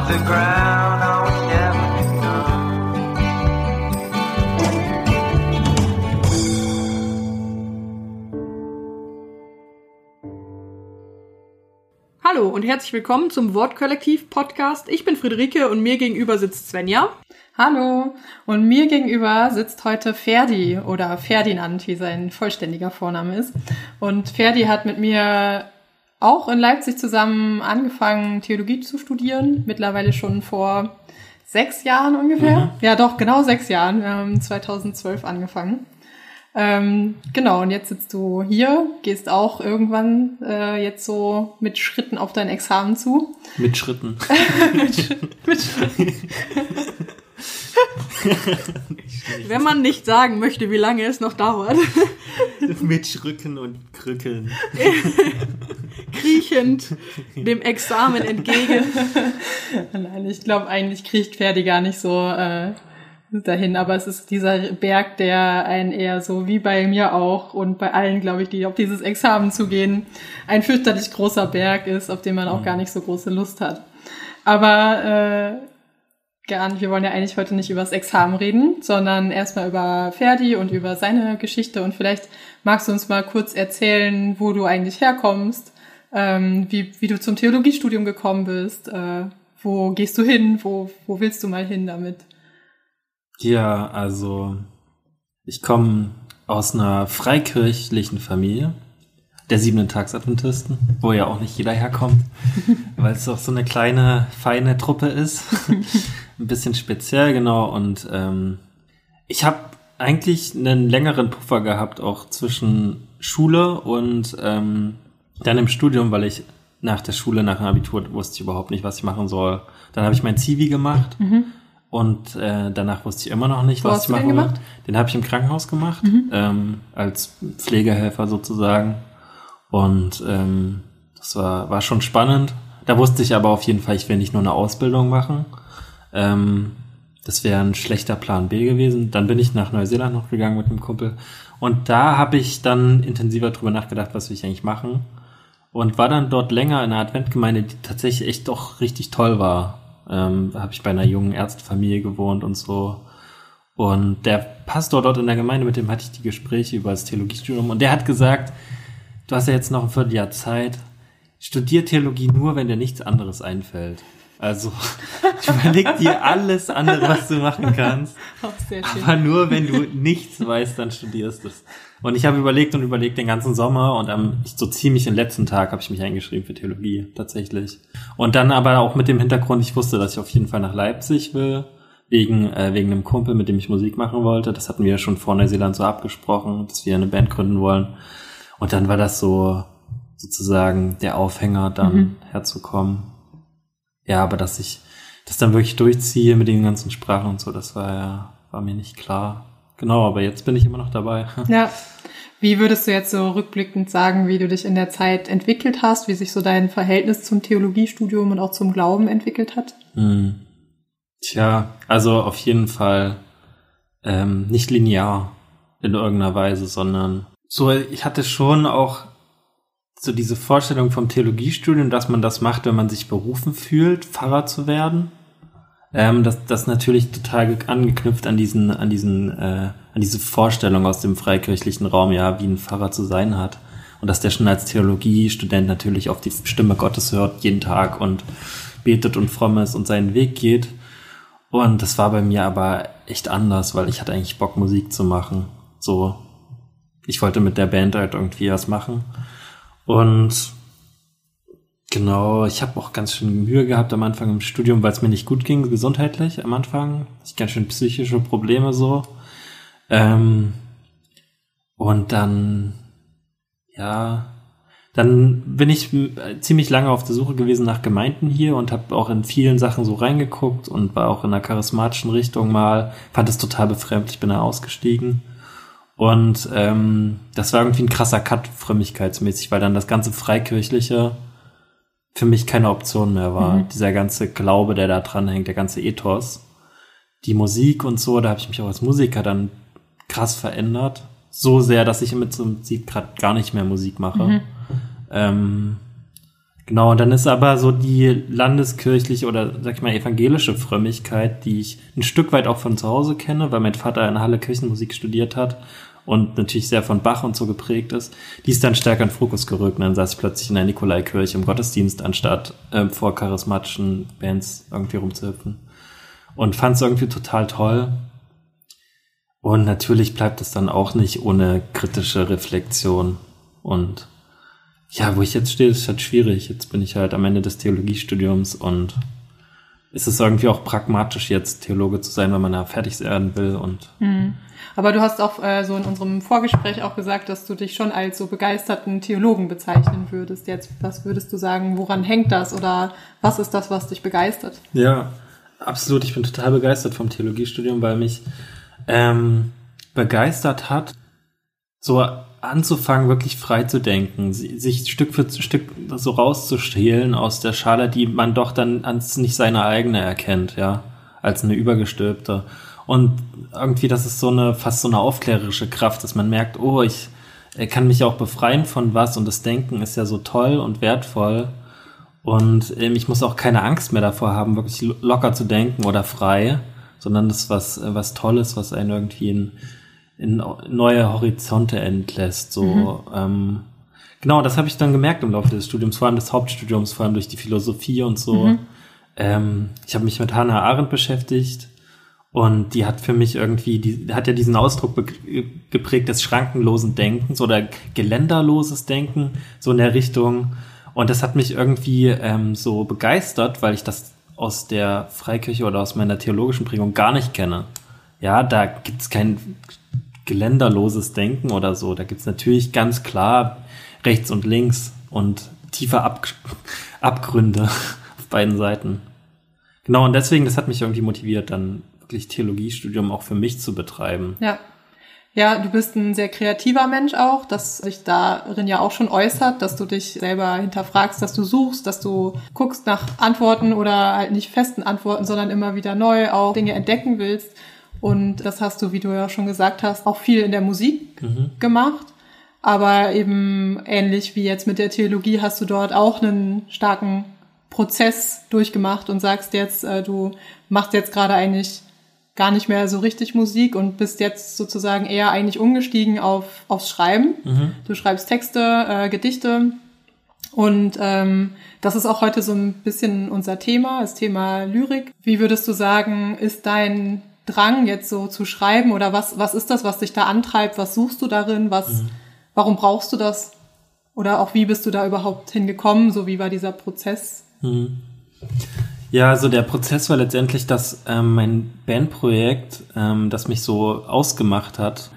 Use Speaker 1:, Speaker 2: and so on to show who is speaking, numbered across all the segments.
Speaker 1: off the ground, oh, we never.
Speaker 2: Hallo und herzlich willkommen zum Wortkollektiv-Podcast. Ich bin Friederike und mir gegenüber sitzt Svenja.
Speaker 3: Hallo, und mir gegenüber sitzt heute Ferdi oder Ferdinand, wie sein vollständiger Vorname ist. Und Ferdi hat mit mir auch in Leipzig zusammen angefangen, Theologie zu studieren, mittlerweile schon vor sechs Jahren ungefähr. Ja, doch, genau sechs Jahren. Wir haben 2012 angefangen. Ähm, genau, und jetzt sitzt du hier, gehst auch irgendwann äh, jetzt so mit Schritten auf dein Examen zu.
Speaker 4: Mit Schritten.
Speaker 2: Wenn man nicht sagen möchte, wie lange es noch dauert,
Speaker 4: Mit Schrücken und Krücken.
Speaker 2: kriechend dem Examen entgegen.
Speaker 3: Nein, ich glaube, eigentlich kriegt Ferdi gar nicht so äh, dahin, aber es ist dieser Berg, der einen eher so wie bei mir auch und bei allen, glaube ich, die auf dieses Examen zugehen, ein fürchterlich großer Berg ist, auf den man auch gar nicht so große Lust hat. Aber äh, nicht, wir wollen ja eigentlich heute nicht über das Examen reden, sondern erstmal über Ferdi und über seine Geschichte und vielleicht magst du uns mal kurz erzählen, wo du eigentlich herkommst, ähm, wie, wie du zum Theologiestudium gekommen bist, äh, wo gehst du hin, wo, wo willst du mal hin damit?
Speaker 4: Ja, also ich komme aus einer freikirchlichen Familie der siebenten Tagsadventisten, wo ja auch nicht jeder herkommt, weil es auch so eine kleine, feine Truppe ist. Ein bisschen speziell, genau. Und ähm, ich habe eigentlich einen längeren Puffer gehabt, auch zwischen Schule und ähm, dann im Studium, weil ich nach der Schule, nach dem Abitur, wusste ich überhaupt nicht, was ich machen soll. Dann habe ich mein Zivi gemacht. Und äh, danach wusste ich immer noch nicht,
Speaker 3: Wo
Speaker 4: was ich
Speaker 3: den
Speaker 4: machen will.
Speaker 3: gemacht?
Speaker 4: Den habe ich im Krankenhaus gemacht, ähm, als Pflegehelfer sozusagen. Und ähm, das war, war schon spannend. Da wusste ich aber auf jeden Fall, ich will nicht nur eine Ausbildung machen. Ähm, das wäre ein schlechter Plan B gewesen. Dann bin ich nach Neuseeland noch gegangen mit einem Kumpel. Und da habe ich dann intensiver drüber nachgedacht, was will ich eigentlich machen. Und war dann dort länger in einer Adventgemeinde, die tatsächlich echt doch richtig toll war. Ähm, da habe ich bei einer jungen Ärztefamilie gewohnt und so. Und der Pastor dort in der Gemeinde, mit dem hatte ich die Gespräche über das Theologiestudium. Und der hat gesagt, du hast ja jetzt noch ein Vierteljahr Zeit. Studier Theologie nur, wenn dir nichts anderes einfällt. Also überleg dir alles andere, was du machen kannst.
Speaker 3: Auch sehr schön.
Speaker 4: Aber nur wenn du nichts weißt, dann studierst du es. Und ich habe überlegt und überlegt den ganzen Sommer und am so ziemlich den letzten Tag habe ich mich eingeschrieben für Theologie tatsächlich. Und dann aber auch mit dem Hintergrund, ich wusste, dass ich auf jeden Fall nach Leipzig will, wegen äh, wegen einem Kumpel, mit dem ich Musik machen wollte. Das hatten wir schon vor Neuseeland so abgesprochen, dass wir eine Band gründen wollen. Und dann war das so sozusagen der Aufhänger, dann herzukommen. Ja, aber dass ich das dann wirklich durchziehe mit den ganzen Sprachen und so, das war ja, war mir nicht klar. Genau, aber jetzt bin ich immer noch dabei.
Speaker 3: Ja. Wie würdest du jetzt so rückblickend sagen, wie du dich in der Zeit entwickelt hast, wie sich so dein Verhältnis zum Theologiestudium und auch zum Glauben entwickelt hat?
Speaker 4: Hm. Tja, also auf jeden Fall ähm, nicht linear in irgendeiner Weise, sondern so, ich hatte schon auch so diese Vorstellung vom Theologiestudium, dass man das macht, wenn man sich berufen fühlt, Pfarrer zu werden. Ähm, das, das natürlich total ge- angeknüpft an diesen, an diesen, äh, an diese Vorstellung aus dem freikirchlichen Raum, ja, wie ein Pfarrer zu sein hat. Und dass der schon als Theologiestudent natürlich auf die Stimme Gottes hört jeden Tag und betet und fromm ist und seinen Weg geht. Und das war bei mir aber echt anders, weil ich hatte eigentlich Bock, Musik zu machen. So, ich wollte mit der Band halt irgendwie was machen. Und genau, ich habe auch ganz schön Mühe gehabt am Anfang im Studium, weil es mir nicht gut ging, gesundheitlich am Anfang. Ich ganz schön psychische Probleme so. Ähm, und dann, ja, dann bin ich äh, ziemlich lange auf der Suche gewesen nach Gemeinden hier und habe auch in vielen Sachen so reingeguckt und war auch in einer charismatischen Richtung mal, fand es total befremdlich, bin da ausgestiegen. Und ähm, das war irgendwie ein krasser Cut frömmigkeitsmäßig, weil dann das ganze Freikirchliche für mich keine Option mehr war. Dieser ganze Glaube, der da dran hängt, der ganze Ethos. Die Musik und so, da habe ich mich auch als Musiker dann krass verändert. So sehr, dass ich mit so einem Musik gerade gar nicht mehr Musik mache. Ähm, Genau, und dann ist aber so die landeskirchliche oder sag ich mal evangelische Frömmigkeit, die ich ein Stück weit auch von zu Hause kenne, weil mein Vater in Halle Kirchenmusik studiert hat und natürlich sehr von Bach und so geprägt ist, die ist dann stärker in Fokus gerückt. Und dann saß ich plötzlich in der Nikolaikirche im Gottesdienst, anstatt äh, vor charismatischen Bands irgendwie rumzuhüpfen. Und fand es irgendwie total toll. Und natürlich bleibt es dann auch nicht ohne kritische Reflexion. Und ja, wo ich jetzt stehe, ist halt schwierig. Jetzt bin ich halt am Ende des Theologiestudiums und ist es irgendwie auch pragmatisch jetzt Theologe zu sein, wenn man da fertig werden will und
Speaker 3: Mhm. Aber du hast auch äh, so in unserem Vorgespräch auch gesagt, dass du dich schon als so begeisterten Theologen bezeichnen würdest. Jetzt, was würdest du sagen, woran hängt das oder was ist das, was dich begeistert?
Speaker 4: Ja, absolut. Ich bin total begeistert vom Theologiestudium, weil mich ähm, begeistert hat, so anzufangen, wirklich frei zu denken, si- sich Stück für Stück so rauszustehlen aus der Schale, die man doch dann als nicht seine eigene erkennt, ja, als eine übergestülpte. Und irgendwie, das ist so eine, fast so eine aufklärerische Kraft, dass man merkt, oh, ich äh, kann mich auch befreien von was und das Denken ist ja so toll und wertvoll. Und ähm, ich muss auch keine Angst mehr davor haben, wirklich lo- locker zu denken oder frei, sondern das ist was, äh, was Tolles, was einen irgendwie in, in neue Horizonte entlässt. So, ähm, genau, das habe ich dann gemerkt im Laufe des Studiums, vor allem des Hauptstudiums, vor allem durch die Philosophie und so. Ähm, ich habe mich mit Hannah Arendt beschäftigt und die hat für mich irgendwie, die hat ja diesen Ausdruck geprägt des schrankenlosen Denkens oder geländerloses Denken, so in der Richtung. Und das hat mich irgendwie ähm, so begeistert, weil ich das aus der Freikirche oder aus meiner theologischen Prägung gar nicht kenne. Ja, da gibt's kein geländerloses Denken oder so. Da gibt's natürlich ganz klar rechts und links und tiefe Ab Abgründe auf beiden Seiten. Genau, und deswegen, das hat mich irgendwie motiviert, dann wirklich Theologiestudium auch für mich zu betreiben.
Speaker 3: Ja. Ja, du bist ein sehr kreativer Mensch auch, das sich darin ja auch schon äußert, dass du dich selber hinterfragst, dass du suchst, dass du guckst nach Antworten oder halt nicht festen Antworten, sondern immer wieder neu auch Dinge entdecken willst. Und das hast du, wie du ja schon gesagt hast, auch viel in der Musik gemacht. Aber eben ähnlich wie jetzt mit der Theologie hast du dort auch einen starken Prozess durchgemacht und sagst jetzt, äh, du machst jetzt gerade eigentlich gar nicht mehr so richtig Musik und bist jetzt sozusagen eher eigentlich umgestiegen auf aufs Schreiben. Du schreibst Texte, äh, Gedichte und ähm, das ist auch heute so ein bisschen unser Thema, das Thema Lyrik. Wie würdest du sagen, ist dein Drang jetzt so zu schreiben oder was was ist das, was dich da antreibt? Was suchst du darin? Was warum brauchst du das? Oder auch wie bist du da überhaupt hingekommen? So wie war dieser Prozess?
Speaker 4: Ja, also der Prozess war letztendlich, dass ähm, mein Bandprojekt, ähm, das mich so ausgemacht hat,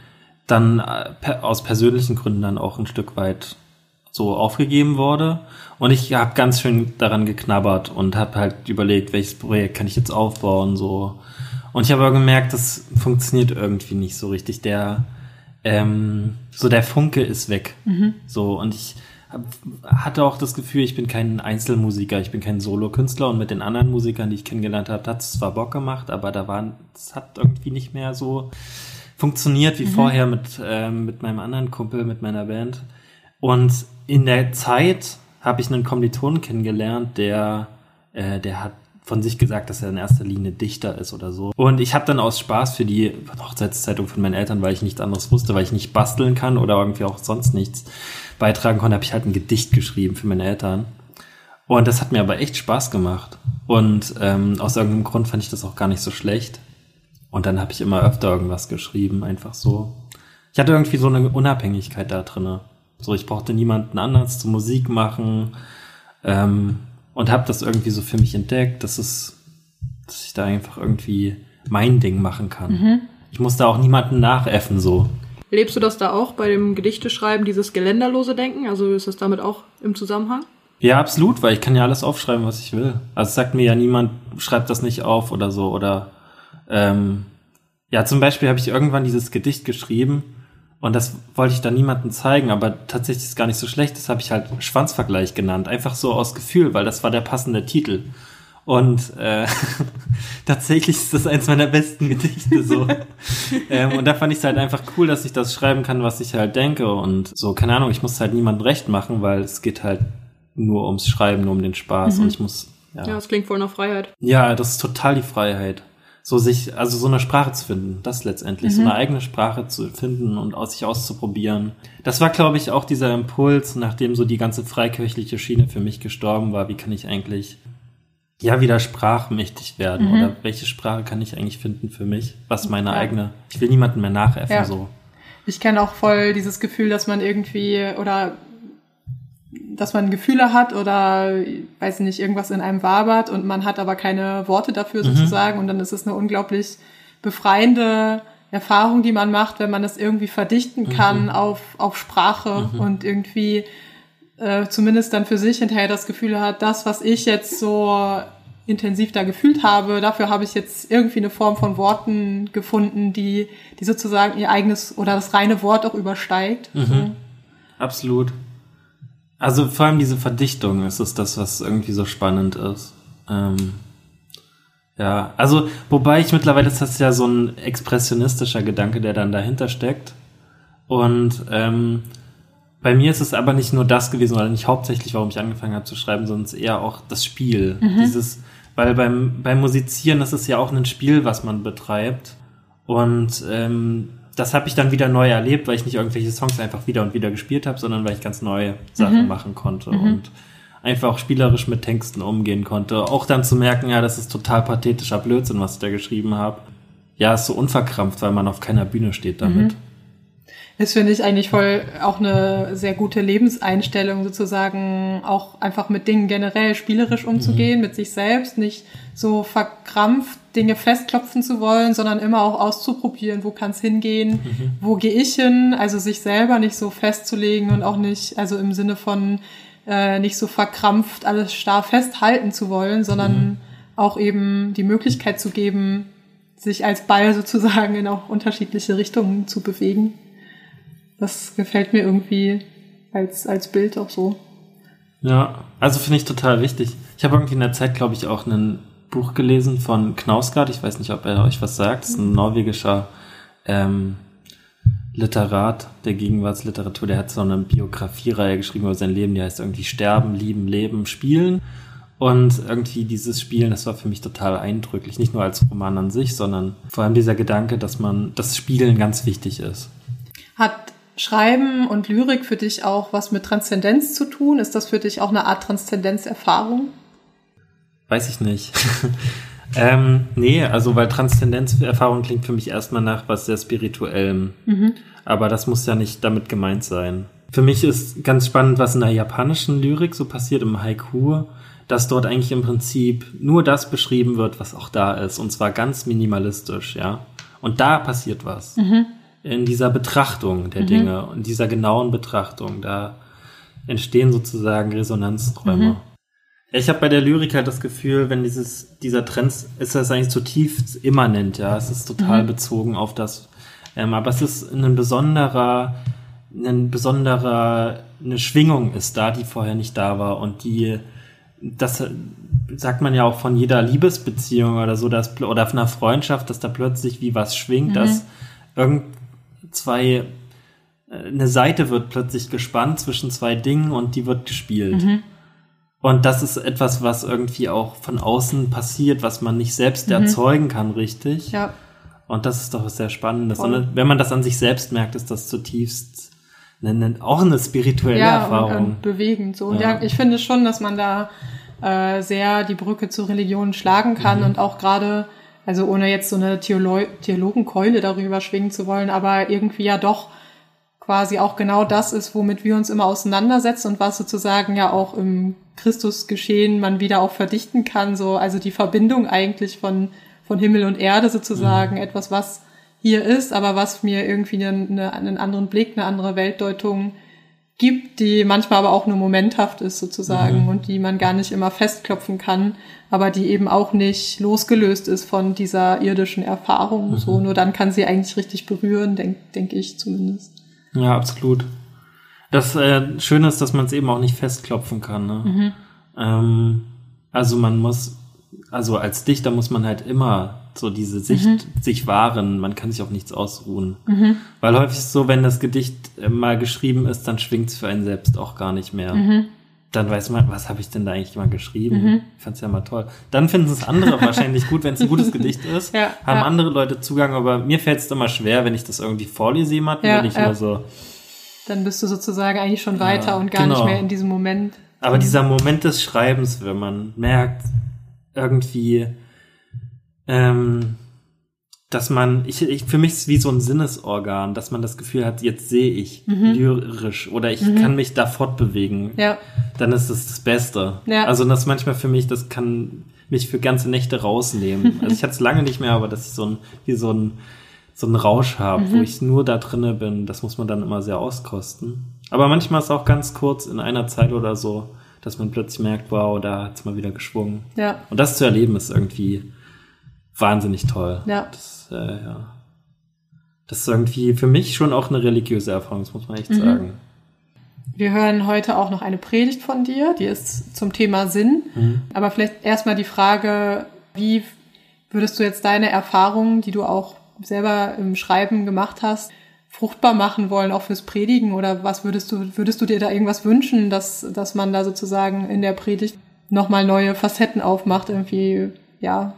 Speaker 4: dann äh, per, aus persönlichen Gründen dann auch ein Stück weit so aufgegeben wurde. Und ich habe ganz schön daran geknabbert und habe halt überlegt, welches Projekt kann ich jetzt aufbauen, so. Und ich habe aber gemerkt, das funktioniert irgendwie nicht so richtig. Der, ähm, so der Funke ist weg. So, und ich hatte auch das Gefühl, ich bin kein Einzelmusiker, ich bin kein Solokünstler und mit den anderen Musikern, die ich kennengelernt habe, hat es zwar Bock gemacht, aber da waren, es hat irgendwie nicht mehr so funktioniert wie vorher mit, ähm, mit meinem anderen Kumpel, mit meiner Band. Und in der Zeit habe ich einen Kommilitonen kennengelernt, der, äh, der hat von sich gesagt, dass er in erster Linie Dichter ist oder so. Und ich habe dann aus Spaß für die Hochzeitszeitung von meinen Eltern, weil ich nichts anderes wusste, weil ich nicht basteln kann oder irgendwie auch sonst nichts beitragen konnte, habe ich halt ein Gedicht geschrieben für meine Eltern. Und das hat mir aber echt Spaß gemacht. Und ähm, aus irgendeinem Grund fand ich das auch gar nicht so schlecht. Und dann habe ich immer öfter irgendwas geschrieben, einfach so. Ich hatte irgendwie so eine Unabhängigkeit da drinne. So, ich brauchte niemanden anders zu Musik machen. Ähm, und habe das irgendwie so für mich entdeckt, dass es, dass ich da einfach irgendwie mein Ding machen kann. Ich musste auch niemanden nachäffen so.
Speaker 2: Lebst du das da auch bei dem Gedichteschreiben, dieses geländerlose Denken? Also ist das damit auch im Zusammenhang?
Speaker 4: Ja, absolut, weil ich kann ja alles aufschreiben, was ich will. Also sagt mir ja niemand, schreibt das nicht auf oder so. Oder ähm, ja, zum Beispiel habe ich irgendwann dieses Gedicht geschrieben und das wollte ich dann niemandem zeigen, aber tatsächlich ist es gar nicht so schlecht. Das habe ich halt Schwanzvergleich genannt, einfach so aus Gefühl, weil das war der passende Titel. Und äh, tatsächlich ist das eins meiner besten Gedichte so. ähm, und da fand ich es halt einfach cool, dass ich das schreiben kann, was ich halt denke. Und so, keine Ahnung, ich muss halt niemandem recht machen, weil es geht halt nur ums Schreiben, nur um den Spaß. Und ich muss,
Speaker 2: Ja, das klingt voll nach Freiheit.
Speaker 4: ja, das ist total die Freiheit. So sich, also so eine Sprache zu finden, das letztendlich, so eine eigene Sprache zu finden und aus sich auszuprobieren. Das war, glaube ich, auch dieser Impuls, nachdem so die ganze freikirchliche Schiene für mich gestorben war, wie kann ich eigentlich, ja, wieder sprachmächtig werden? Oder welche Sprache kann ich eigentlich finden für mich? Was meine
Speaker 3: Ja.
Speaker 4: eigene, ich will niemanden mehr nachäffen,
Speaker 3: Ja.
Speaker 4: so.
Speaker 3: Ich kenne auch voll dieses Gefühl, dass man irgendwie oder dass man Gefühle hat oder weiß nicht, irgendwas in einem wabert und man hat aber keine Worte dafür sozusagen und dann ist es eine unglaublich befreiende Erfahrung, die man macht, wenn man es irgendwie verdichten kann auf, auf Sprache und irgendwie äh, zumindest dann für sich hinterher das Gefühl hat, das, was ich jetzt so intensiv da gefühlt habe, dafür habe ich jetzt irgendwie eine Form von Worten gefunden, die, die sozusagen ihr eigenes oder das reine Wort auch übersteigt. So.
Speaker 4: Absolut. Also vor allem diese Verdichtung ist es das, was irgendwie so spannend ist. Ähm, ja, also wobei ich mittlerweile ist das ja so ein expressionistischer Gedanke, der dann dahinter steckt. Und ähm, bei mir ist es aber nicht nur das gewesen, oder nicht hauptsächlich, warum ich angefangen habe zu schreiben, sondern es ist eher auch das Spiel. Dieses, weil beim, beim Musizieren ist es ja auch ein Spiel, was man betreibt. Und ähm, das habe ich dann wieder neu erlebt, weil ich nicht irgendwelche Songs einfach wieder und wieder gespielt habe, sondern weil ich ganz neue Sachen machen konnte und einfach auch spielerisch mit Texten umgehen konnte. Auch dann zu merken, ja, das ist total pathetischer Blödsinn, was ich da geschrieben habe. Ja, ist so unverkrampft, weil man auf keiner Bühne steht damit.
Speaker 3: Das finde ich eigentlich voll auch eine sehr gute Lebenseinstellung, sozusagen auch einfach mit Dingen generell spielerisch umzugehen, mit sich selbst, nicht so verkrampft Dinge festklopfen zu wollen, sondern immer auch auszuprobieren, wo kann es hingehen, wo gehe ich hin, also sich selber nicht so festzulegen und auch nicht, also im Sinne von äh, nicht so verkrampft alles starr festhalten zu wollen, sondern auch eben die Möglichkeit zu geben, sich als Ball sozusagen in auch unterschiedliche Richtungen zu bewegen. Das gefällt mir irgendwie als, als Bild auch so.
Speaker 4: Ja, also finde ich total wichtig. Ich habe irgendwie in der Zeit, glaube ich, auch ein Buch gelesen von Knausgard. Ich weiß nicht, ob er euch was sagt. Das ist ein norwegischer ähm, Literat der Gegenwartsliteratur. Der hat so eine Biografiereihe geschrieben über sein Leben. Die heißt irgendwie Sterben, Lieben, Leben, Spielen. Und irgendwie dieses Spielen, das war für mich total eindrücklich. Nicht nur als Roman an sich, sondern vor allem dieser Gedanke, dass man, das Spielen ganz wichtig ist.
Speaker 3: Hat Schreiben und Lyrik für dich auch was mit Transzendenz zu tun? Ist das für dich auch eine Art Transzendenzerfahrung?
Speaker 4: Weiß ich nicht. ähm, nee, also weil Transzendenzerfahrung klingt für mich erstmal nach was sehr Spirituellem. Aber das muss ja nicht damit gemeint sein. Für mich ist ganz spannend, was in der japanischen Lyrik so passiert im Haiku, dass dort eigentlich im Prinzip nur das beschrieben wird, was auch da ist. Und zwar ganz minimalistisch, ja. Und da passiert was. In dieser Betrachtung der Dinge und dieser genauen Betrachtung, da entstehen sozusagen Resonanzträume. Ja, ich habe bei der Lyrik halt das Gefühl, wenn dieses, dieser Trend ist das eigentlich zutiefst immanent, ja. Es ist total bezogen auf das. Ähm, aber es ist ein besonderer, ein besonderer, eine Schwingung ist da, die vorher nicht da war und die, das sagt man ja auch von jeder Liebesbeziehung oder so, dass, oder von einer Freundschaft, dass da plötzlich wie was schwingt, dass irgend zwei, äh, eine Seite wird plötzlich gespannt zwischen zwei Dingen und die wird gespielt. Und das ist etwas, was irgendwie auch von außen passiert, was man nicht selbst erzeugen kann, richtig.
Speaker 3: Ja.
Speaker 4: Und das ist doch was sehr Spannendes.
Speaker 3: Voll.
Speaker 4: Und wenn man das an sich selbst merkt, ist das zutiefst eine, auch eine spirituelle
Speaker 3: ja,
Speaker 4: Erfahrung.
Speaker 3: Und, und bewegend. So. Und
Speaker 4: Ja.
Speaker 3: ja, ich finde schon, dass man da äh, sehr die Brücke zur Religion schlagen kann
Speaker 4: Mhm.
Speaker 3: und auch gerade, also ohne jetzt so eine Theolo Theologenkeule darüber schwingen zu wollen, aber irgendwie ja doch quasi auch genau das ist, womit wir uns immer auseinandersetzen und was sozusagen ja auch im Christusgeschehen man wieder auch verdichten kann. So, also die Verbindung eigentlich von, von Himmel und Erde sozusagen, etwas, was hier ist, aber was mir irgendwie einen, eine, einen anderen Blick, eine andere Weltdeutung gibt, die manchmal aber auch nur momenthaft ist sozusagen und die man gar nicht immer festklopfen kann, aber die eben auch nicht losgelöst ist von dieser irdischen Erfahrung. So, nur dann kann sie eigentlich richtig berühren, denke denk ich zumindest.
Speaker 4: Ja, absolut. Das äh, Schöne ist, dass man es eben auch nicht festklopfen kann. Ne? Ähm, also man muss, also als Dichter muss man halt immer so diese Sicht sich wahren. Man kann sich auf nichts ausruhen. Weil häufig ist es so, wenn das Gedicht äh, mal geschrieben ist, dann schwingt es für einen selbst auch gar nicht mehr. dann weiß man, was habe ich denn da eigentlich mal geschrieben?
Speaker 3: Mhm.
Speaker 4: Ich fand's ja mal toll. Dann finden es andere wahrscheinlich gut, wenn es ein gutes Gedicht ist.
Speaker 3: Ja,
Speaker 4: haben
Speaker 3: ja.
Speaker 4: andere Leute Zugang, aber mir fällt es immer schwer, wenn ich das irgendwie vorlese jemandem,
Speaker 3: Ja,
Speaker 4: wenn ich
Speaker 3: ja.
Speaker 4: nur so.
Speaker 3: Dann bist du sozusagen eigentlich schon weiter und gar
Speaker 4: genau.
Speaker 3: nicht mehr in diesem Moment.
Speaker 4: Aber dieser Moment des Schreibens, wenn man merkt, irgendwie, ähm, dass man, ich, ich, für mich ist es wie so ein Sinnesorgan, dass man das Gefühl hat, jetzt sehe ich lyrisch oder ich kann mich da fortbewegen.
Speaker 3: Mhm. Ja,
Speaker 4: dann ist das das Beste.
Speaker 3: Ja.
Speaker 4: Also das manchmal für mich, das kann mich für ganze Nächte rausnehmen. Also ich hatte es lange nicht mehr, aber dass ich so ein, wie so ein, so einen Rausch habe,
Speaker 3: Mhm.
Speaker 4: wo ich nur da drinne bin, das muss man dann immer sehr auskosten. Aber manchmal ist es auch ganz kurz in einer Zeit oder so, dass man plötzlich merkt, wow, da hat's mal wieder geschwungen.
Speaker 3: ja,
Speaker 4: Und das zu erleben ist irgendwie wahnsinnig toll.
Speaker 3: ja.
Speaker 4: Das, äh, ja. Das ist irgendwie für mich schon auch eine religiöse Erfahrung, das muss man echt
Speaker 3: Mhm.
Speaker 4: sagen.
Speaker 3: Wir hören heute auch noch eine Predigt von dir, die ist zum Thema Sinn.
Speaker 4: Mhm.
Speaker 3: Aber vielleicht erstmal die Frage, wie würdest du jetzt deine Erfahrungen, die du auch selber im Schreiben gemacht hast, fruchtbar machen wollen, auch fürs Predigen? Oder was würdest du, würdest du dir da irgendwas wünschen, dass, dass man da sozusagen in der Predigt nochmal neue Facetten aufmacht, irgendwie, ja,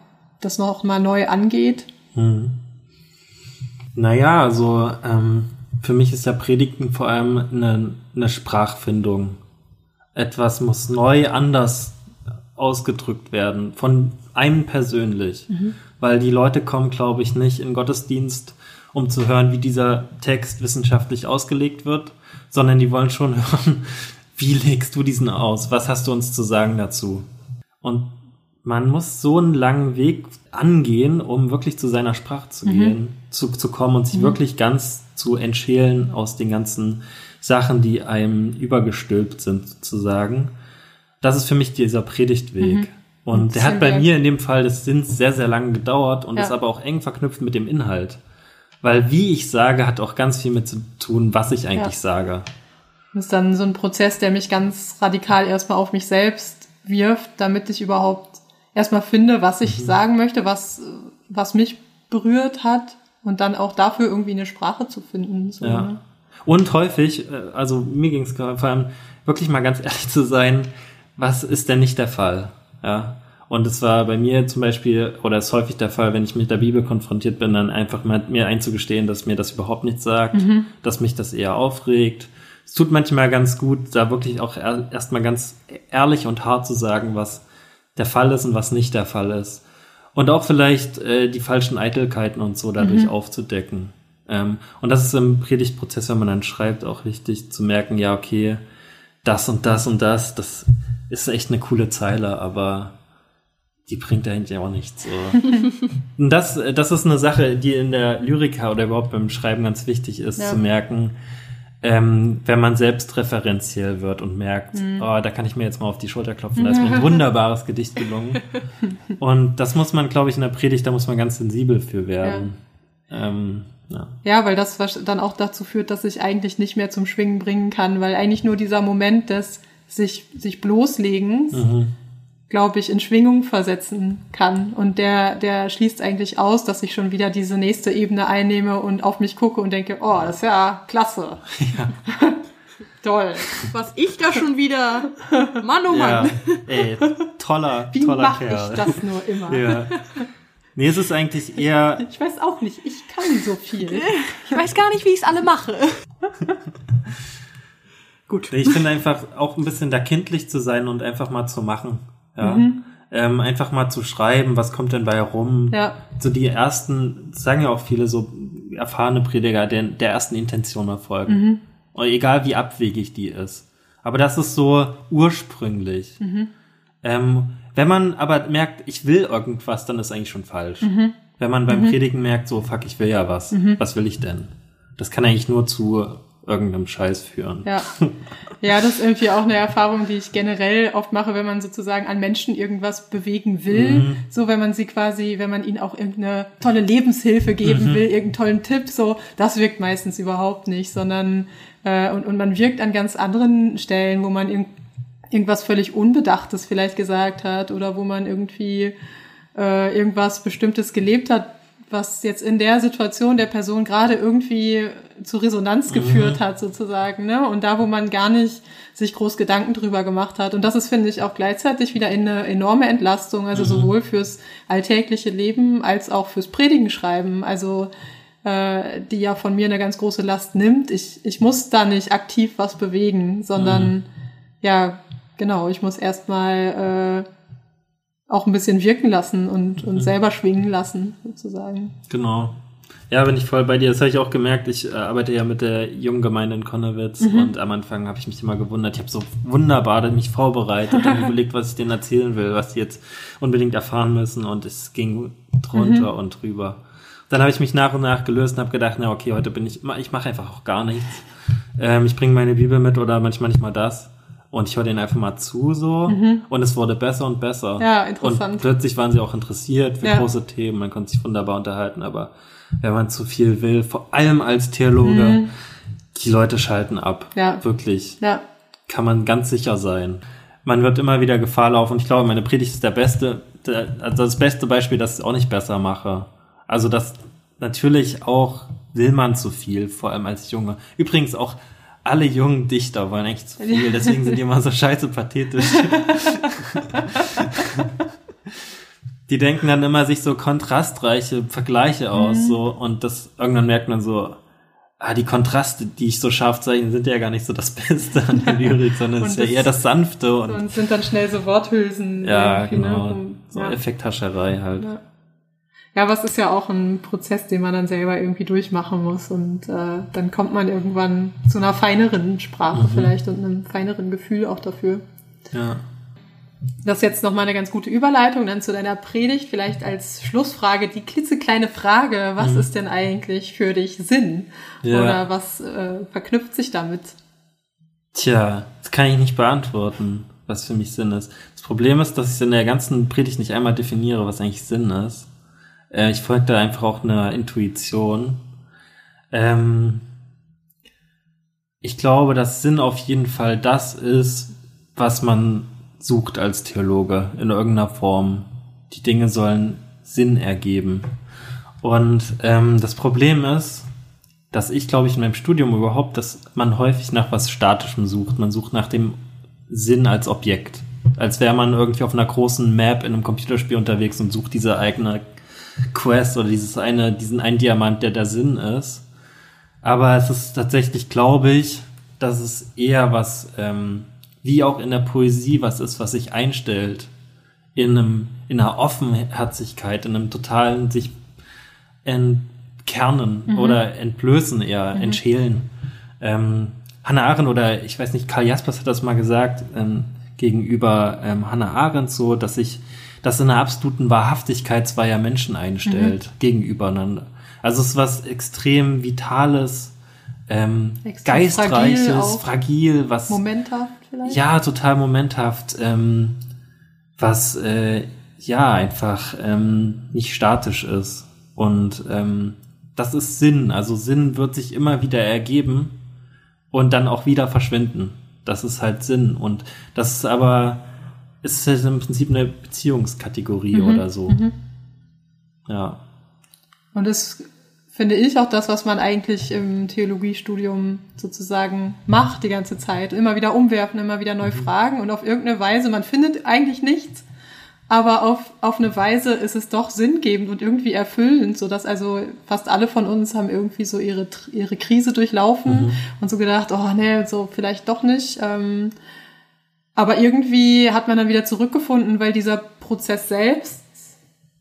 Speaker 3: das nochmal neu angeht?
Speaker 4: Hm. Naja, also ähm, für mich ist ja Predigten vor allem eine, eine Sprachfindung. Etwas muss neu anders ausgedrückt werden, von einem persönlich. Weil die Leute kommen, glaube ich, nicht in Gottesdienst, um zu hören, wie dieser Text wissenschaftlich ausgelegt wird, sondern die wollen schon hören, wie legst du diesen aus? Was hast du uns zu sagen dazu? Und man muss so einen langen Weg angehen, um wirklich zu seiner Sprache zu gehen, zu, zu kommen und sich wirklich ganz zu entschälen aus den ganzen Sachen, die einem übergestülpt sind, sozusagen. Das ist für mich dieser Predigtweg. Und der hat bei mir in dem Fall des Sinns sehr, sehr lange gedauert und
Speaker 3: Ja.
Speaker 4: ist aber auch eng verknüpft mit dem Inhalt. Weil wie ich sage, hat auch ganz viel mit zu tun, was ich eigentlich
Speaker 3: Ja.
Speaker 4: sage.
Speaker 3: Das ist dann so ein Prozess, der mich ganz radikal erstmal auf mich selbst wirft, damit ich überhaupt erstmal finde, was ich
Speaker 4: Mhm.
Speaker 3: sagen möchte, was, was mich berührt hat und dann auch dafür irgendwie eine Sprache zu finden. So,
Speaker 4: Ja.
Speaker 3: ne?
Speaker 4: Und häufig, äh, also mir ging es vor allem wirklich mal ganz ehrlich zu sein, was ist denn nicht der Fall? Ja. Und es war bei mir zum Beispiel, oder ist häufig der Fall, wenn ich mit der Bibel konfrontiert bin, dann einfach mal mir einzugestehen, dass mir das überhaupt nichts sagt, dass mich das eher aufregt. Es tut manchmal ganz gut, da wirklich auch er- erstmal ganz ehrlich und hart zu sagen, was der Fall ist und was nicht der Fall ist. Und auch vielleicht äh, die falschen Eitelkeiten und so dadurch aufzudecken. Ähm, und das ist im Predigtprozess, wenn man dann schreibt, auch wichtig zu merken, ja, okay, das und das und das, das ist echt eine coole Zeile, aber die bringt dahinter auch nichts. So. und das, das ist eine Sache, die in der Lyrika oder überhaupt beim Schreiben ganz wichtig ist,
Speaker 3: Ja.
Speaker 4: zu merken, ähm, wenn man selbst referenziell wird und merkt, oh, da kann ich mir jetzt mal auf die Schulter klopfen, da ist mir ein wunderbares Gedicht gelungen. Und das muss man, glaube ich, in der Predigt, da muss man ganz sensibel für werden. Ähm, ja.
Speaker 3: Ja, weil das dann auch dazu führt, dass ich eigentlich nicht mehr zum Schwingen bringen kann, weil eigentlich nur dieser Moment des sich, sich bloßlegens,
Speaker 4: Mhm.
Speaker 3: Glaube ich, in Schwingung versetzen kann. Und der, der schließt eigentlich aus, dass ich schon wieder diese nächste Ebene einnehme und auf mich gucke und denke, oh, das ist ja klasse. Toll.
Speaker 2: Was ich da schon wieder. Mann, oh
Speaker 4: ja,
Speaker 2: Mann.
Speaker 4: ey, toller,
Speaker 3: Wie
Speaker 4: toller
Speaker 3: mache
Speaker 4: Kerl.
Speaker 3: ich das nur immer?
Speaker 4: Ja. Nee, es ist eigentlich eher,
Speaker 3: Ich weiß auch nicht, ich kann so viel.
Speaker 2: Ich weiß gar nicht, wie ich es alle mache. Gut.
Speaker 4: ich finde einfach auch ein bisschen da kindlich zu sein und einfach mal zu machen. Ja. Ähm, einfach mal zu schreiben, was kommt denn bei rum.
Speaker 3: Ja.
Speaker 4: So die ersten, sagen ja auch viele so erfahrene Prediger, der, der ersten Intention erfolgen. Und egal wie abwegig die ist. Aber das ist so ursprünglich. Ähm, wenn man aber merkt, ich will irgendwas, dann ist eigentlich schon falsch. Wenn man beim Predigen merkt, so, fuck, ich will ja was. Was will ich denn? Das kann eigentlich nur zu irgendeinem Scheiß führen.
Speaker 3: Ja. Ja, das ist irgendwie auch eine Erfahrung, die ich generell oft mache, wenn man sozusagen an Menschen irgendwas bewegen will. So, wenn man sie quasi, wenn man ihnen auch irgendeine tolle Lebenshilfe geben will, irgendeinen tollen Tipp, so, das wirkt meistens überhaupt nicht, sondern, äh, und, und man wirkt an ganz anderen Stellen, wo man irg irgendwas völlig Unbedachtes vielleicht gesagt hat oder wo man irgendwie äh, irgendwas Bestimmtes gelebt hat, was jetzt in der Situation der Person gerade irgendwie zu Resonanz geführt hat, sozusagen, ne? Und da, wo man gar nicht sich groß Gedanken drüber gemacht hat. Und das ist, finde ich, auch gleichzeitig wieder eine enorme Entlastung, also sowohl fürs alltägliche Leben als auch fürs Predigen schreiben. Also äh, die ja von mir eine ganz große Last nimmt. Ich, ich muss da nicht aktiv was bewegen, sondern ja, genau, ich muss erstmal äh, auch ein bisschen wirken lassen und, und selber schwingen lassen, sozusagen.
Speaker 4: Genau. Ja, bin ich voll bei dir. Das habe ich auch gemerkt. Ich äh, arbeite ja mit der jungen Gemeinde in Konnewitz und am Anfang habe ich mich immer gewundert. Ich habe so wunderbar mich vorbereitet und überlegt, was ich denen erzählen will, was die jetzt unbedingt erfahren müssen und es ging drunter und drüber. Dann habe ich mich nach und nach gelöst und habe gedacht, na okay, heute bin ich, ich mache einfach auch gar nichts. Ähm, ich bringe meine Bibel mit oder manchmal nicht mal das. Und ich höre denen einfach mal zu so. Und es wurde besser und besser.
Speaker 3: Ja, interessant.
Speaker 4: Und plötzlich waren sie auch interessiert für
Speaker 3: Ja.
Speaker 4: große Themen. Man konnte sich wunderbar unterhalten. Aber wenn man zu viel will, vor allem als Theologe, die Leute schalten ab.
Speaker 3: Mhm. Ja.
Speaker 4: Wirklich.
Speaker 3: Ja,
Speaker 4: Kann man ganz sicher sein. Man wird immer wieder Gefahr laufen. Und ich glaube, meine Predigt ist der beste, der, also das beste Beispiel, dass ich es auch nicht besser mache. Also das natürlich auch will man zu viel, vor allem als Junge. Übrigens auch alle jungen Dichter wollen echt zu viel, deswegen sind die immer so scheiße pathetisch. die denken dann immer sich so kontrastreiche Vergleiche aus, so, und das, irgendwann merkt man so, ah, die Kontraste, die ich so scharf zeichne, sind ja gar nicht so das Beste an der Lyrik, sondern es ist ja eher das Sanfte und,
Speaker 3: und sind dann schnell so Worthülsen.
Speaker 4: ja,
Speaker 3: ne?
Speaker 4: genau,
Speaker 3: Um-
Speaker 4: so
Speaker 3: ja.
Speaker 4: Effekthascherei halt.
Speaker 3: Ja. Ja, aber es ist ja auch ein Prozess, den man dann selber irgendwie durchmachen muss und äh, dann kommt man irgendwann zu einer feineren Sprache vielleicht und einem feineren Gefühl auch dafür.
Speaker 4: Ja.
Speaker 3: Das ist jetzt nochmal eine ganz gute Überleitung dann zu deiner Predigt. Vielleicht als Schlussfrage die klitzekleine Frage, was ist denn eigentlich für dich Sinn?
Speaker 4: Ja.
Speaker 3: Oder was äh, verknüpft sich damit?
Speaker 4: Tja, das kann ich nicht beantworten, was für mich Sinn ist. Das Problem ist, dass ich in der ganzen Predigt nicht einmal definiere, was eigentlich Sinn ist. Äh, ich folge da einfach auch einer Intuition. Ähm, ich glaube, dass Sinn auf jeden Fall das ist, was man sucht als Theologe in irgendeiner Form. Die Dinge sollen Sinn ergeben. Und ähm, das Problem ist, dass ich, glaube ich, in meinem Studium überhaupt, dass man häufig nach was Statischem sucht. Man sucht nach dem Sinn als Objekt. Als wäre man irgendwie auf einer großen Map in einem Computerspiel unterwegs und sucht diese eigene Quest oder dieses eine, diesen einen Diamant, der der Sinn ist. Aber es ist tatsächlich, glaube ich, dass es eher was, ähm, wie auch in der Poesie, was ist, was sich einstellt. In einem, in einer Offenherzigkeit, in einem totalen sich entkernen oder entblößen eher, entschälen. Ähm, Hannah Arendt oder ich weiß nicht, Karl Jaspers hat das mal gesagt, ähm, gegenüber ähm, Hannah Arendt so, dass sich das in einer absoluten Wahrhaftigkeit zweier Menschen einstellt, gegenübereinander. Also es ist was extrem Vitales, ähm,
Speaker 3: Extrem
Speaker 4: Geistreiches,
Speaker 3: fragil
Speaker 4: fragil, was
Speaker 3: Momenthaft vielleicht?
Speaker 4: ja, total momenthaft, ähm, was äh, ja einfach ähm, nicht statisch ist. Und ähm, das ist Sinn. Also Sinn wird sich immer wieder ergeben und dann auch wieder verschwinden. Das ist halt Sinn. Und das ist aber, ist halt im Prinzip eine Beziehungskategorie oder so. Ja.
Speaker 3: Und das finde ich auch das, was man eigentlich im Theologiestudium sozusagen macht die ganze Zeit. Immer wieder umwerfen, immer wieder neu fragen und auf irgendeine Weise, man findet eigentlich nichts, aber auf, auf eine Weise ist es doch sinngebend und irgendwie erfüllend, so dass also fast alle von uns haben irgendwie so ihre, ihre Krise durchlaufen und so gedacht, oh nee, so vielleicht doch nicht. Ähm, aber irgendwie hat man dann wieder zurückgefunden, weil dieser Prozess selbst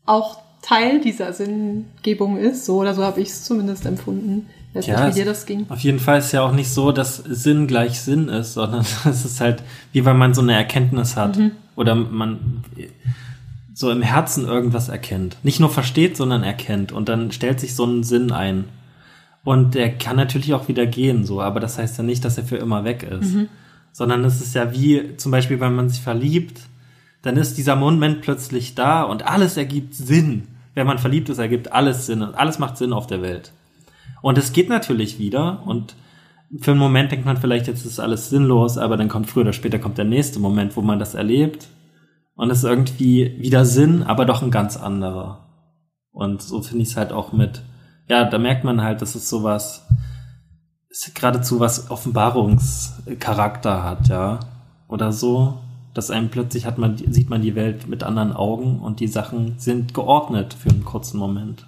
Speaker 3: auch Teil dieser Sinngebung ist. So oder so habe ich es zumindest empfunden. Weiß
Speaker 4: Ja,
Speaker 3: nicht, wie dir das ging.
Speaker 4: Auf jeden Fall ist ja auch nicht so, dass Sinn gleich Sinn ist, sondern es ist halt, wie wenn man so eine Erkenntnis hat oder man so im Herzen irgendwas erkennt. Nicht nur versteht, sondern erkennt und dann stellt sich so ein Sinn ein. Und der kann natürlich auch wieder gehen, so, aber das heißt ja nicht, dass er für immer weg ist. Sondern es ist ja wie, zum Beispiel, wenn man sich verliebt, dann ist dieser Moment plötzlich da und alles ergibt Sinn. Wenn man verliebt ist, ergibt alles Sinn und alles macht Sinn auf der Welt. Und es geht natürlich wieder und für einen Moment denkt man vielleicht, jetzt ist alles sinnlos, aber dann kommt früher oder später kommt der nächste Moment, wo man das erlebt und es ist irgendwie wieder Sinn, aber doch ein ganz anderer. Und so finde ich es halt auch mit, ja, da merkt man halt, dass es sowas, geradezu was Offenbarungscharakter hat, ja. Oder so, dass einem plötzlich hat man, sieht man die Welt mit anderen Augen und die Sachen sind geordnet für einen kurzen Moment.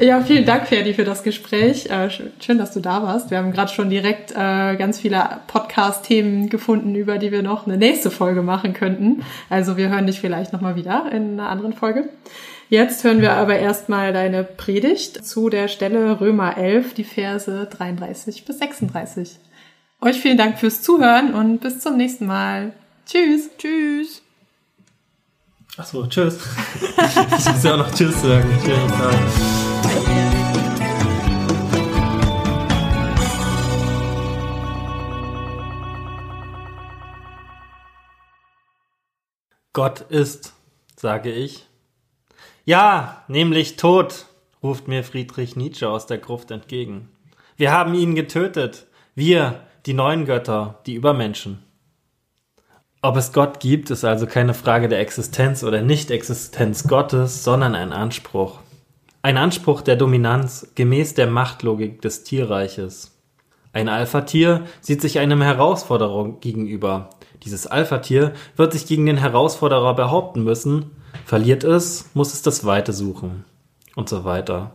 Speaker 3: Ja, vielen Dank, Ferdi, für das Gespräch. Äh, schön, dass du da warst. Wir haben gerade schon direkt äh, ganz viele Podcast-Themen gefunden, über die wir noch eine nächste Folge machen könnten. Also wir hören dich vielleicht nochmal wieder in einer anderen Folge. Jetzt hören wir aber erstmal deine Predigt zu der Stelle Römer 11, die Verse 33 bis 36. Euch vielen Dank fürs Zuhören und bis zum nächsten Mal. Tschüss.
Speaker 2: Tschüss.
Speaker 4: Achso, tschüss. ich muss ja auch noch Tschüss sagen. Schönen Tag. Gott ist, sage ich. Ja, nämlich tot, ruft mir Friedrich Nietzsche aus der Gruft entgegen. Wir haben ihn getötet. Wir, die neuen Götter, die Übermenschen. Ob es Gott gibt, ist also keine Frage der Existenz oder Nicht-Existenz Gottes, sondern ein Anspruch. Ein Anspruch der Dominanz gemäß der Machtlogik des Tierreiches. Ein Alpha-Tier sieht sich einem Herausforderung gegenüber. Dieses Alpha-Tier wird sich gegen den Herausforderer behaupten müssen. Verliert es, muss es das Weite suchen. Und so weiter.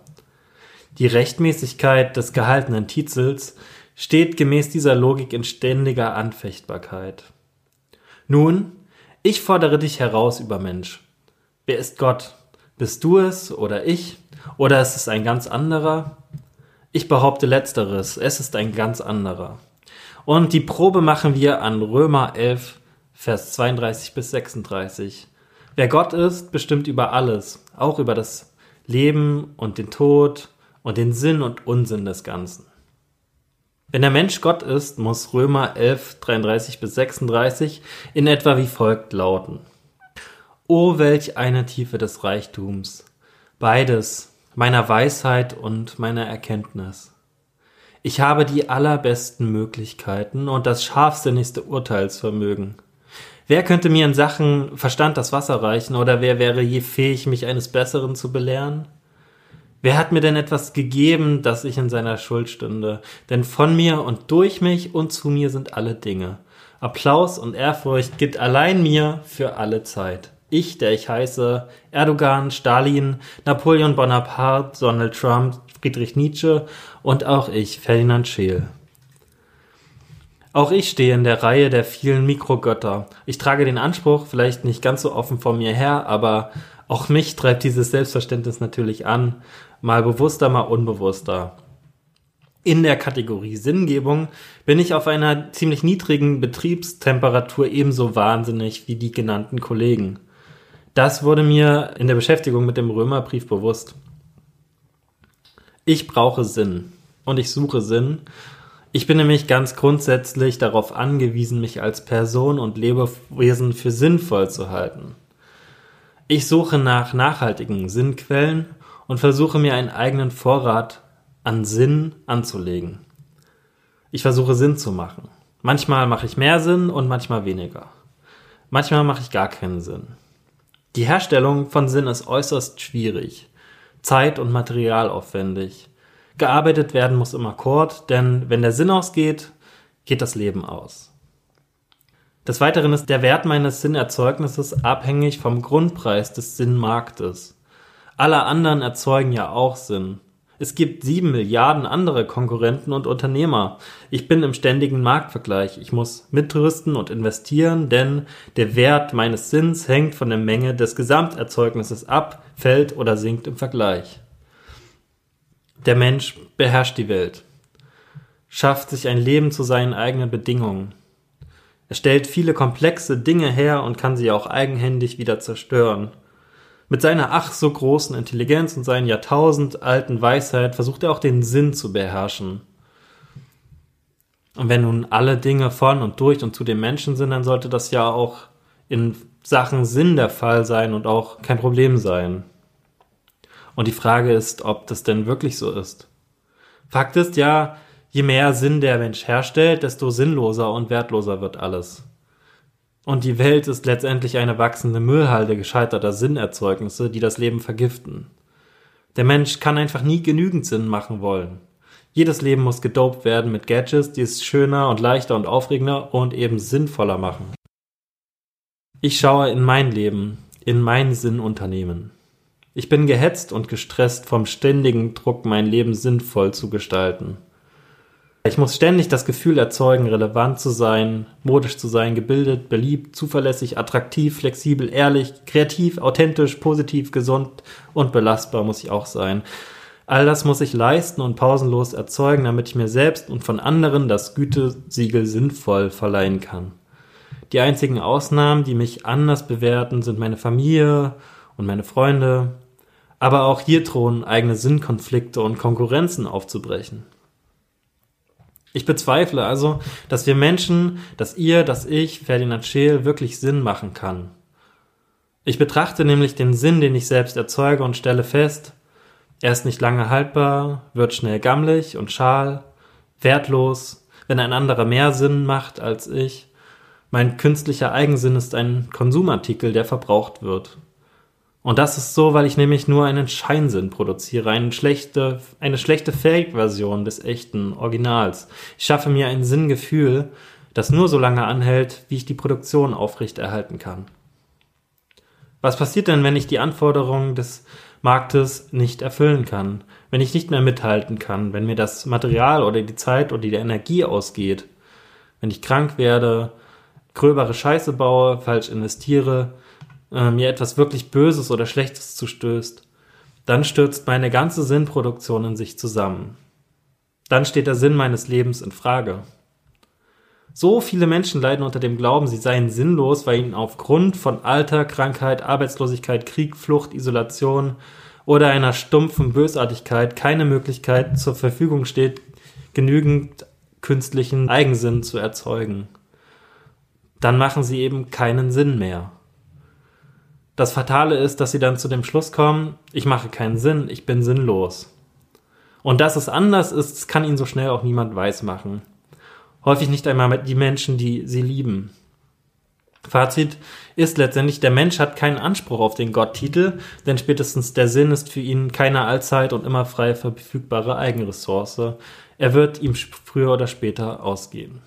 Speaker 4: Die Rechtmäßigkeit des gehaltenen Titels steht gemäß dieser Logik in ständiger Anfechtbarkeit. Nun, ich fordere dich heraus, Übermensch. Wer ist Gott? Bist du es oder ich? Oder ist es ein ganz anderer? Ich behaupte letzteres, es ist ein ganz anderer. Und die Probe machen wir an Römer 11, Vers 32 bis 36. Wer Gott ist, bestimmt über alles, auch über das Leben und den Tod und den Sinn und Unsinn des Ganzen. Wenn der Mensch Gott ist, muss Römer 11, 33 bis 36 in etwa wie folgt lauten. O welch eine Tiefe des Reichtums, beides, meiner Weisheit und meiner Erkenntnis. Ich habe die allerbesten Möglichkeiten und das scharfsinnigste Urteilsvermögen. Wer könnte mir in Sachen Verstand das Wasser reichen oder wer wäre je fähig, mich eines Besseren zu belehren? Wer hat mir denn etwas gegeben, dass ich in seiner Schuld stünde? Denn von mir und durch mich und zu mir sind alle Dinge. Applaus und Ehrfurcht gilt allein mir für alle Zeit. Ich, der ich heiße Erdogan, Stalin, Napoleon Bonaparte, Donald Trump, Friedrich Nietzsche und auch ich, Ferdinand Scheel. Auch ich stehe in der Reihe der vielen Mikrogötter. Ich trage den Anspruch, vielleicht nicht ganz so offen vor mir her, aber auch mich treibt dieses Selbstverständnis natürlich an, mal bewusster, mal unbewusster. In der Kategorie Sinngebung bin ich auf einer ziemlich niedrigen Betriebstemperatur ebenso wahnsinnig wie die genannten Kollegen. Das wurde mir in der Beschäftigung mit dem Römerbrief bewusst. Ich brauche Sinn und ich suche Sinn. Ich bin nämlich ganz grundsätzlich darauf angewiesen, mich als Person und Lebewesen für sinnvoll zu halten. Ich suche nach nachhaltigen Sinnquellen und versuche mir einen eigenen Vorrat an Sinn anzulegen. Ich versuche Sinn zu machen. Manchmal mache ich mehr Sinn und manchmal weniger. Manchmal mache ich gar keinen Sinn. Die Herstellung von Sinn ist äußerst schwierig, zeit- und materialaufwendig. Gearbeitet werden muss im Akkord, denn wenn der Sinn ausgeht, geht das Leben aus. Des Weiteren ist der Wert meines Sinnerzeugnisses abhängig vom Grundpreis des Sinnmarktes. Alle anderen erzeugen ja auch Sinn. Es gibt sieben Milliarden andere Konkurrenten und Unternehmer. Ich bin im ständigen Marktvergleich. Ich muss mitrüsten und investieren, denn der Wert meines Sinns hängt von der Menge des Gesamterzeugnisses ab, fällt oder sinkt im Vergleich. Der Mensch beherrscht die Welt, schafft sich ein Leben zu seinen eigenen Bedingungen. Er stellt viele komplexe Dinge her und kann sie auch eigenhändig wieder zerstören. Mit seiner ach so großen Intelligenz und seinen jahrtausendalten Weisheit versucht er auch den Sinn zu beherrschen. Und wenn nun alle Dinge von und durch und zu dem Menschen sind, dann sollte das ja auch in Sachen Sinn der Fall sein und auch kein Problem sein. Und die Frage ist, ob das denn wirklich so ist. Fakt ist ja, je mehr Sinn der Mensch herstellt, desto sinnloser und wertloser wird alles. Und die Welt ist letztendlich eine wachsende Müllhalde gescheiterter Sinnerzeugnisse, die das Leben vergiften. Der Mensch kann einfach nie genügend Sinn machen wollen. Jedes Leben muss gedopt werden mit Gadgets, die es schöner und leichter und aufregender und eben sinnvoller machen. Ich schaue in mein Leben, in mein Sinnunternehmen. Ich bin gehetzt und gestresst vom ständigen Druck, mein Leben sinnvoll zu gestalten. Ich muss ständig das Gefühl erzeugen, relevant zu sein, modisch zu sein, gebildet, beliebt, zuverlässig, attraktiv, flexibel, ehrlich, kreativ, authentisch, positiv, gesund und belastbar muss ich auch sein. All das muss ich leisten und pausenlos erzeugen, damit ich mir selbst und von anderen das Gütesiegel sinnvoll verleihen kann. Die einzigen Ausnahmen, die mich anders bewerten, sind meine Familie und meine Freunde. Aber auch hier drohen eigene Sinnkonflikte und Konkurrenzen aufzubrechen. Ich bezweifle also, dass wir Menschen, dass ihr, dass ich, Ferdinand Scheel, wirklich Sinn machen kann. Ich betrachte nämlich den Sinn, den ich selbst erzeuge und stelle fest, er ist nicht lange haltbar, wird schnell gammelig und schal, wertlos, wenn ein anderer mehr Sinn macht als ich. Mein künstlicher Eigensinn ist ein Konsumartikel, der verbraucht wird. Und das ist so, weil ich nämlich nur einen Scheinsinn produziere, eine schlechte, eine schlechte Fake-Version des echten Originals. Ich schaffe mir ein Sinngefühl, das nur so lange anhält, wie ich die Produktion aufrechterhalten kann. Was passiert denn, wenn ich die Anforderungen des Marktes nicht erfüllen kann, wenn ich nicht mehr mithalten kann, wenn mir das Material oder die Zeit oder die Energie ausgeht, wenn ich krank werde, gröbere Scheiße baue, falsch investiere, äh, mir etwas wirklich Böses oder Schlechtes zustößt, dann stürzt meine ganze Sinnproduktion in sich zusammen. Dann steht der Sinn meines Lebens in Frage. So viele Menschen leiden unter dem Glauben, sie seien sinnlos, weil ihnen aufgrund von Alter, Krankheit, Arbeitslosigkeit, Krieg, Flucht, Isolation oder einer stumpfen Bösartigkeit keine Möglichkeit zur Verfügung steht, genügend künstlichen Eigensinn zu erzeugen. Dann machen sie eben keinen Sinn mehr. Das Fatale ist, dass sie dann zu dem Schluss kommen, ich mache keinen Sinn, ich bin sinnlos. Und dass es anders ist, kann ihnen so schnell auch niemand weismachen. Häufig nicht einmal die Menschen, die sie lieben. Fazit ist letztendlich, der Mensch hat keinen Anspruch auf den Gotttitel, denn spätestens der Sinn ist für ihn keine allzeit und immer frei verfügbare Eigenressource. Er wird ihm früher oder später ausgehen.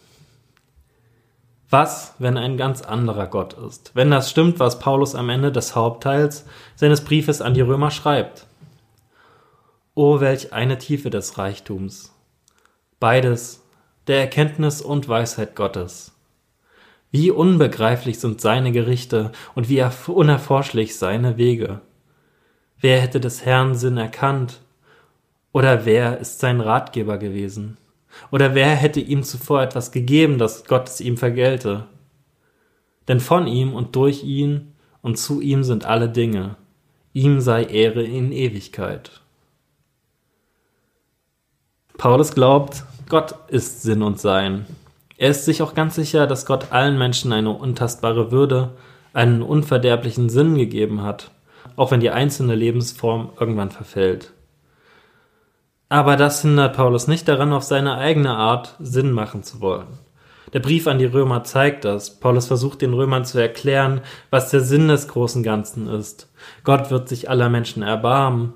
Speaker 4: Was, wenn ein ganz anderer Gott ist? Wenn das stimmt, was Paulus am Ende des Hauptteils seines Briefes an die Römer schreibt. O welch eine Tiefe des Reichtums. Beides, der Erkenntnis und Weisheit Gottes. Wie unbegreiflich sind seine Gerichte und wie unerforschlich seine Wege. Wer hätte des Herrn Sinn erkannt? Oder wer ist sein Ratgeber gewesen? Oder wer hätte ihm zuvor etwas gegeben, dass Gott es ihm vergelte? Denn von ihm und durch ihn und zu ihm sind alle Dinge. Ihm sei Ehre in Ewigkeit. Paulus glaubt, Gott ist Sinn und Sein. Er ist sich auch ganz sicher, dass Gott allen Menschen eine untastbare Würde, einen unverderblichen Sinn gegeben hat, auch wenn die einzelne Lebensform irgendwann verfällt. Aber das hindert Paulus nicht daran, auf seine eigene Art Sinn machen zu wollen. Der Brief an die Römer zeigt das. Paulus versucht den Römern zu erklären, was der Sinn des großen Ganzen ist. Gott wird sich aller Menschen erbarmen.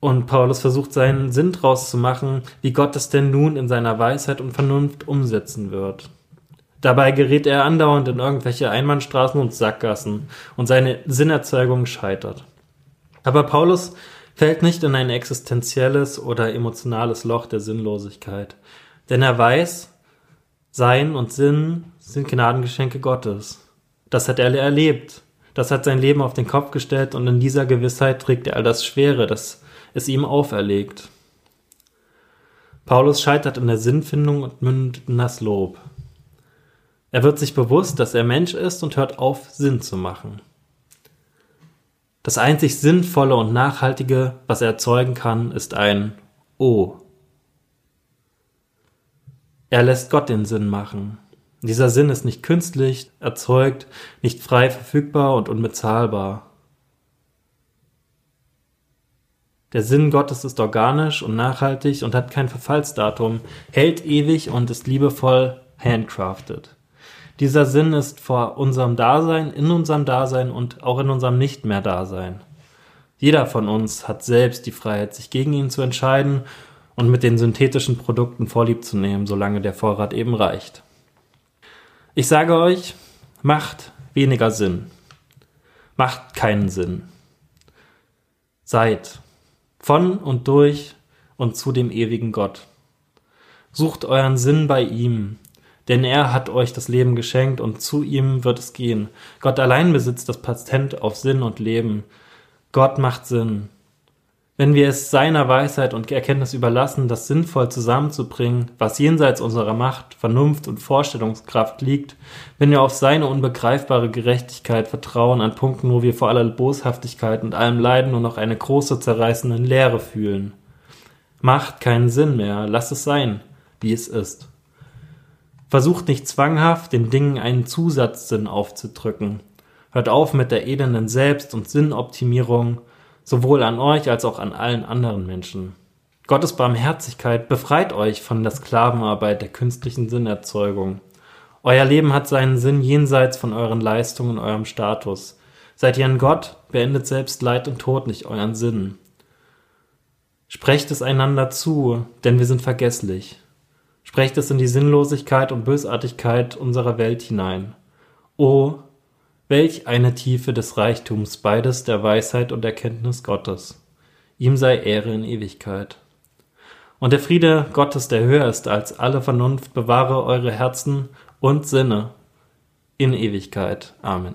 Speaker 4: Und Paulus versucht seinen Sinn draus zu machen, wie Gott es denn nun in seiner Weisheit und Vernunft umsetzen wird. Dabei gerät er andauernd in irgendwelche Einbahnstraßen und Sackgassen und seine Sinnerzeugung scheitert. Aber Paulus fällt nicht in ein existenzielles oder emotionales Loch der Sinnlosigkeit. Denn er weiß, Sein und Sinn sind Gnadengeschenke Gottes. Das hat er erlebt. Das hat sein Leben auf den Kopf gestellt und in dieser Gewissheit trägt er all das Schwere, das es ihm auferlegt. Paulus scheitert in der Sinnfindung und mündet in das Lob. Er wird sich bewusst, dass er Mensch ist und hört auf, Sinn zu machen. Das einzig Sinnvolle und Nachhaltige, was er erzeugen kann, ist ein O. Er lässt Gott den Sinn machen. Dieser Sinn ist nicht künstlich erzeugt, nicht frei verfügbar und unbezahlbar. Der Sinn Gottes ist organisch und nachhaltig und hat kein Verfallsdatum, hält ewig und ist liebevoll handcrafted. Dieser Sinn ist vor unserem Dasein, in unserem Dasein und auch in unserem Nicht mehr Dasein. Jeder von uns hat selbst die Freiheit, sich gegen ihn zu entscheiden und mit den synthetischen Produkten vorlieb zu nehmen, solange der Vorrat eben reicht. Ich sage euch, macht weniger Sinn. Macht keinen Sinn. Seid von und durch und zu dem ewigen Gott. Sucht euren Sinn bei ihm, denn er hat euch das Leben geschenkt und zu ihm wird es gehen. Gott allein besitzt das Patent auf Sinn und Leben. Gott macht Sinn. Wenn wir es seiner Weisheit und Erkenntnis überlassen, das sinnvoll zusammenzubringen, was jenseits unserer Macht, Vernunft und Vorstellungskraft liegt, wenn wir auf seine unbegreifbare Gerechtigkeit vertrauen an Punkten, wo wir vor aller Boshaftigkeit und allem Leiden nur noch eine große zerreißende Leere fühlen. Macht keinen Sinn mehr, lass es sein, wie es ist. Versucht nicht zwanghaft, den Dingen einen Zusatzsinn aufzudrücken. Hört auf mit der elenden Selbst- und Sinnoptimierung, sowohl an euch als auch an allen anderen Menschen. Gottes Barmherzigkeit befreit euch von der Sklavenarbeit der künstlichen Sinnerzeugung. Euer Leben hat seinen Sinn jenseits von euren Leistungen und eurem Status. Seid ihr ein Gott, beendet selbst Leid und Tod nicht euren Sinn. Sprecht es einander zu, denn wir sind vergesslich. Sprecht es in die Sinnlosigkeit und Bösartigkeit unserer Welt hinein. O, welch eine Tiefe des Reichtums beides der Weisheit und Erkenntnis Gottes. Ihm sei Ehre in Ewigkeit. Und der Friede Gottes, der höher ist als alle Vernunft, bewahre eure Herzen und Sinne in Ewigkeit. Amen.